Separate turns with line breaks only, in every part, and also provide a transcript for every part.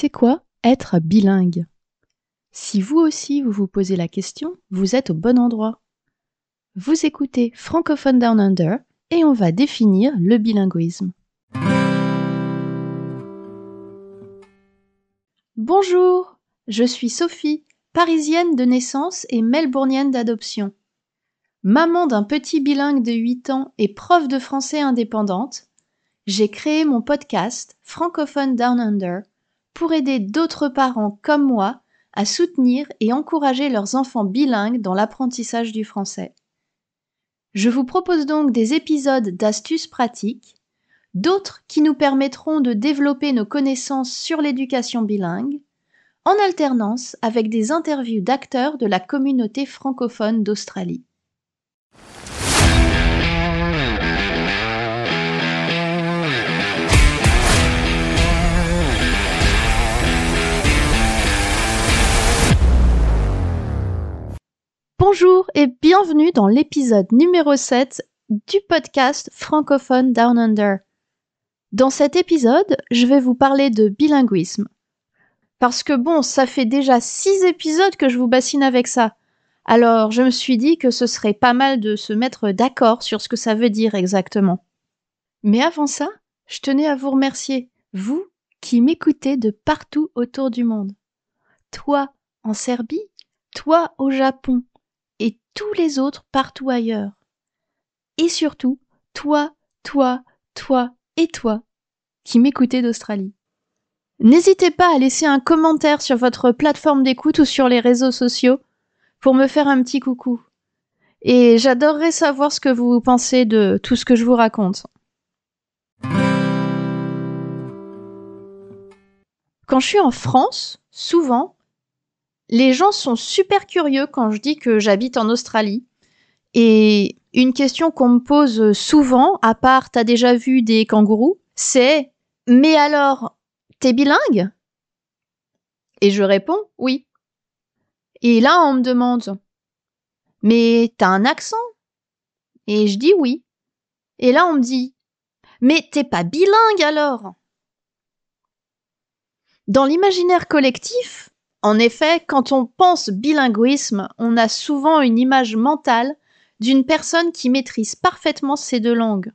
C'est quoi être bilingue? Si vous aussi vous vous posez la question, vous êtes au bon endroit. Vous écoutez Francophone Down Under et on va définir le bilinguisme. Bonjour, je suis Sophie, parisienne de naissance et melbournienne d'adoption. Maman d'un petit bilingue de 8 ans et prof de français indépendante, j'ai créé mon podcast Francophone Down Under pour aider d'autres parents comme moi à soutenir et encourager leurs enfants bilingues dans l'apprentissage du français. Je vous propose donc des épisodes d'astuces pratiques, d'autres qui nous permettront de développer nos connaissances sur l'éducation bilingue, en alternance avec des interviews d'acteurs de la communauté francophone d'Australie. Bonjour et bienvenue dans l'épisode numéro 7 du podcast francophone Down Under. Dans cet épisode, je vais vous parler de bilinguisme. Parce que bon, ça fait déjà 6 épisodes que je vous bassine avec ça. Alors je me suis dit que ce serait pas mal de se mettre d'accord sur ce que ça veut dire exactement. Mais avant ça, je tenais à vous remercier, vous qui m'écoutez de partout autour du monde. Toi en Serbie, toi au Japon, et tous les autres partout ailleurs. Et surtout, toi, toi, toi et toi qui m'écoutez d'Australie. N'hésitez pas à laisser un commentaire sur votre plateforme d'écoute ou sur les réseaux sociaux pour me faire un petit coucou. Et j'adorerais savoir ce que vous pensez de tout ce que je vous raconte. Quand je suis en France, souvent, les gens sont super curieux quand je dis que j'habite en Australie. Et une question qu'on me pose souvent, à part t'as déjà vu des kangourous, c'est Mais alors, t'es bilingue? Et je réponds oui. Et là, on me demande Mais t'as un accent? Et je dis oui. Et là, on me dit Mais t'es pas bilingue alors? Dans l'imaginaire collectif, en effet, quand on pense bilinguisme, on a souvent une image mentale d'une personne qui maîtrise parfaitement ces deux langues,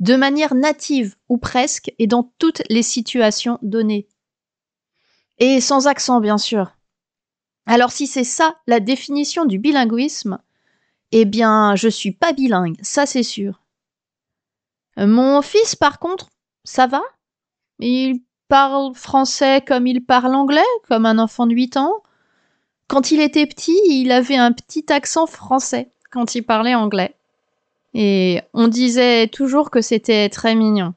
de manière native ou presque et dans toutes les situations données. Et sans accent, bien sûr. Alors si c'est ça la définition du bilinguisme, eh bien je suis pas bilingue, ça c'est sûr. Mon fils, par contre, ça va? Il parle français comme il parle anglais, comme un enfant de 8 ans. Quand il était petit, il avait un petit accent français quand il parlait anglais. Et on disait toujours que c'était très mignon.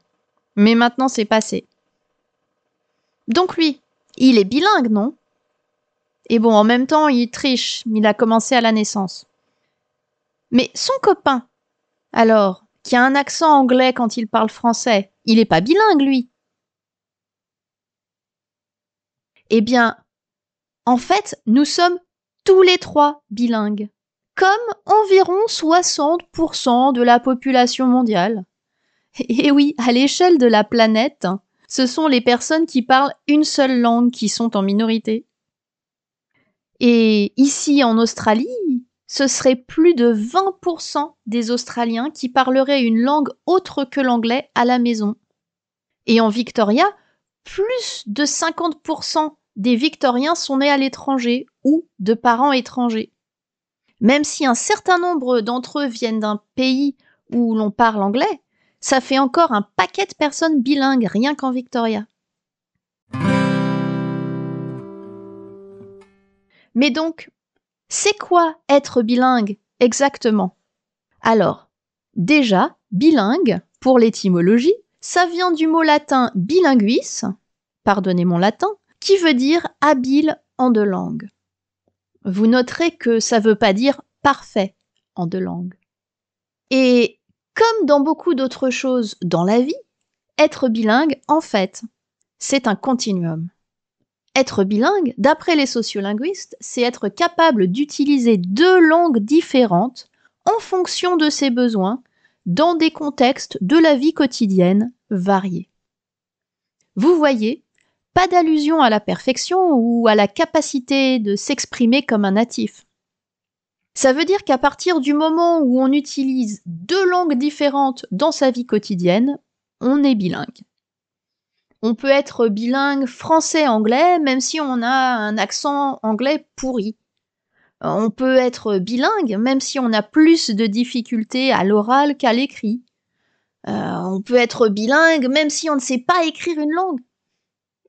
Mais maintenant c'est passé. Donc lui, il est bilingue, non? Et bon, en même temps, il triche, il a commencé à la naissance. Mais son copain, alors, qui a un accent anglais quand il parle français, il est pas bilingue, lui? Eh bien, en fait, nous sommes tous les trois bilingues, comme environ 60% de la population mondiale. Et oui, à l'échelle de la planète, ce sont les personnes qui parlent une seule langue qui sont en minorité. Et ici en Australie, ce serait plus de 20% des Australiens qui parleraient une langue autre que l'anglais à la maison. Et en Victoria, plus de 50% des Victoriens sont nés à l'étranger ou de parents étrangers. Même si un certain nombre d'entre eux viennent d'un pays où l'on parle anglais, ça fait encore un paquet de personnes bilingues rien qu'en Victoria. Mais donc, c'est quoi être bilingue exactement? Alors, déjà, bilingue, pour l'étymologie, ça vient du mot latin bilinguis, pardonnez mon latin, qui veut dire habile en deux langues. Vous noterez que ça ne veut pas dire parfait en deux langues. Et comme dans beaucoup d'autres choses dans la vie, être bilingue, en fait, c'est un continuum. Être bilingue, d'après les sociolinguistes, c'est être capable d'utiliser deux langues différentes en fonction de ses besoins dans des contextes de la vie quotidienne variés. Vous voyez, pas d'allusion à la perfection ou à la capacité de s'exprimer comme un natif. Ça veut dire qu'à partir du moment où on utilise deux langues différentes dans sa vie quotidienne, on est bilingue. On peut être bilingue français-anglais même si on a un accent anglais pourri. On peut être bilingue même si on a plus de difficultés à l'oral qu'à l'écrit. Euh, on peut être bilingue même si on ne sait pas écrire une langue.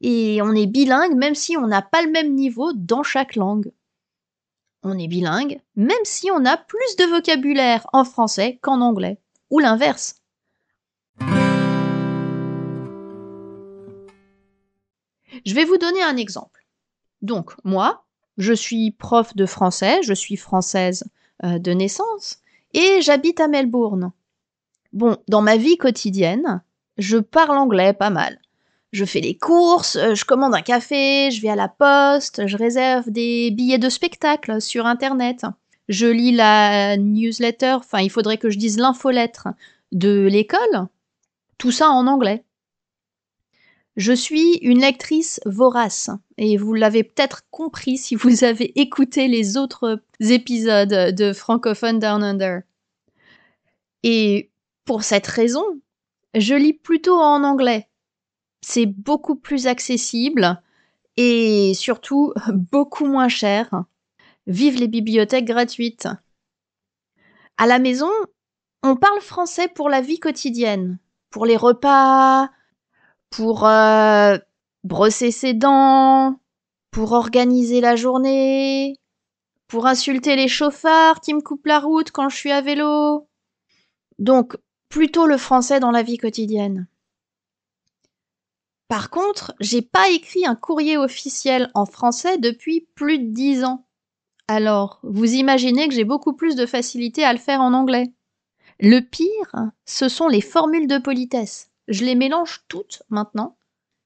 Et on est bilingue même si on n'a pas le même niveau dans chaque langue. On est bilingue même si on a plus de vocabulaire en français qu'en anglais, ou l'inverse. Je vais vous donner un exemple. Donc, moi, je suis prof de français, je suis française euh, de naissance, et j'habite à Melbourne. Bon, dans ma vie quotidienne, je parle anglais pas mal. Je fais les courses, euh, je commande un café, je vais à la poste, je réserve des billets de spectacle sur Internet. Je lis la newsletter, enfin il faudrait que je dise l'infolettre de l'école. Tout ça en anglais. Je suis une lectrice vorace, et vous l'avez peut-être compris si vous avez écouté les autres épisodes de Francophone Down Under. Et pour cette raison, je lis plutôt en anglais. C'est beaucoup plus accessible et surtout beaucoup moins cher. Vive les bibliothèques gratuites. À la maison, on parle français pour la vie quotidienne, pour les repas, pour euh, brosser ses dents, pour organiser la journée, pour insulter les chauffards qui me coupent la route quand je suis à vélo. Donc, plutôt le français dans la vie quotidienne. Par contre, j'ai pas écrit un courrier officiel en français depuis plus de dix ans. Alors, vous imaginez que j'ai beaucoup plus de facilité à le faire en anglais. Le pire, ce sont les formules de politesse je les mélange toutes maintenant.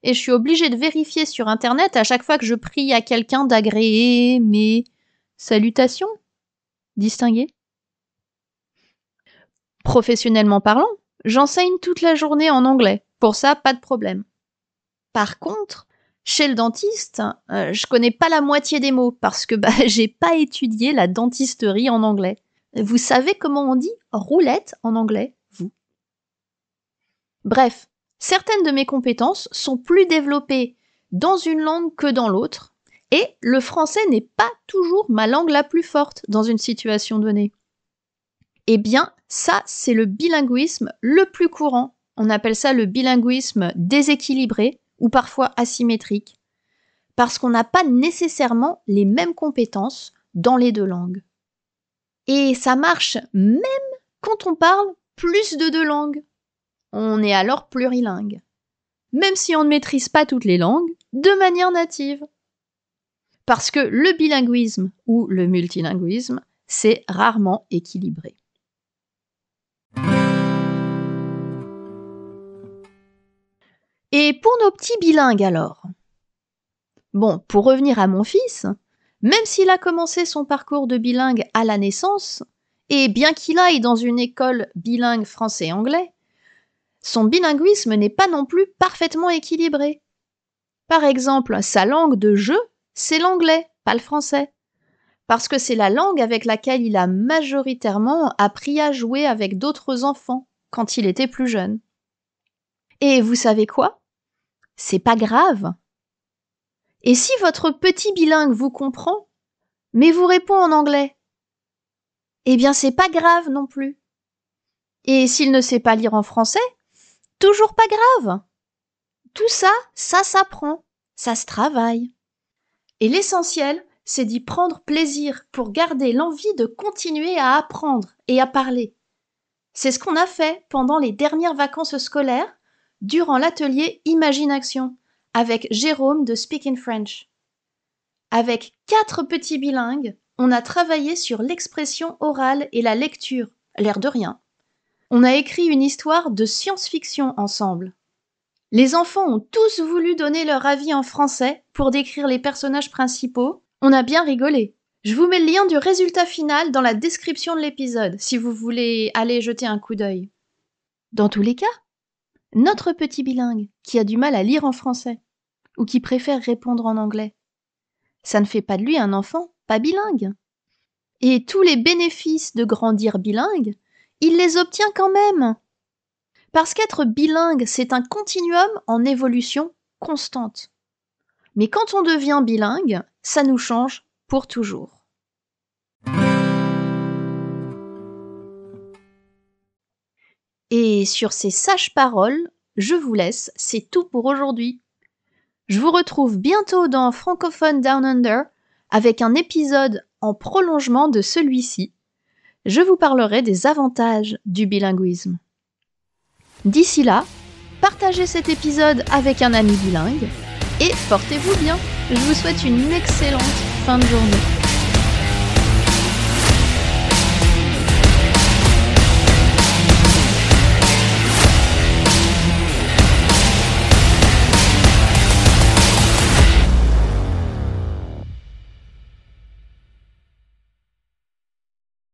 Et je suis obligée de vérifier sur Internet à chaque fois que je prie à quelqu'un d'agréer mes salutations distinguées. Professionnellement parlant, j'enseigne toute la journée en anglais. Pour ça, pas de problème. Par contre, chez le dentiste, euh, je connais pas la moitié des mots parce que bah, j'ai pas étudié la dentisterie en anglais. Vous savez comment on dit roulette en anglais Bref, certaines de mes compétences sont plus développées dans une langue que dans l'autre, et le français n'est pas toujours ma langue la plus forte dans une situation donnée. Eh bien, ça, c'est le bilinguisme le plus courant. On appelle ça le bilinguisme déséquilibré ou parfois asymétrique, parce qu'on n'a pas nécessairement les mêmes compétences dans les deux langues. Et ça marche même quand on parle plus de deux langues. On est alors plurilingue, même si on ne maîtrise pas toutes les langues de manière native. Parce que le bilinguisme ou le multilinguisme, c'est rarement équilibré. Et pour nos petits bilingues alors? Bon, pour revenir à mon fils, même s'il a commencé son parcours de bilingue à la naissance, et bien qu'il aille dans une école bilingue français-anglais, son bilinguisme n'est pas non plus parfaitement équilibré. Par exemple, sa langue de jeu, c'est l'anglais, pas le français. Parce que c'est la langue avec laquelle il a majoritairement appris à jouer avec d'autres enfants quand il était plus jeune. Et vous savez quoi? C'est pas grave. Et si votre petit bilingue vous comprend, mais vous répond en anglais Eh bien, c'est pas grave non plus. Et s'il ne sait pas lire en français, Toujours pas grave. Tout ça, ça s'apprend, ça se travaille. Et l'essentiel, c'est d'y prendre plaisir pour garder l'envie de continuer à apprendre et à parler. C'est ce qu'on a fait pendant les dernières vacances scolaires, durant l'atelier Imagine Action, avec Jérôme de Speak in French. Avec quatre petits bilingues, on a travaillé sur l'expression orale et la lecture, l'air de rien. On a écrit une histoire de science-fiction ensemble. Les enfants ont tous voulu donner leur avis en français pour décrire les personnages principaux. On a bien rigolé. Je vous mets le lien du résultat final dans la description de l'épisode si vous voulez aller jeter un coup d'œil. Dans tous les cas, notre petit bilingue qui a du mal à lire en français ou qui préfère répondre en anglais. Ça ne fait pas de lui un enfant pas bilingue. Et tous les bénéfices de grandir bilingue, il les obtient quand même. Parce qu'être bilingue, c'est un continuum en évolution constante. Mais quand on devient bilingue, ça nous change pour toujours. Et sur ces sages paroles, je vous laisse, c'est tout pour aujourd'hui. Je vous retrouve bientôt dans Francophone Down Under avec un épisode en prolongement de celui-ci. Je vous parlerai des avantages du bilinguisme. D'ici là, partagez cet épisode avec un ami bilingue et portez-vous bien. Je vous souhaite une excellente fin de journée.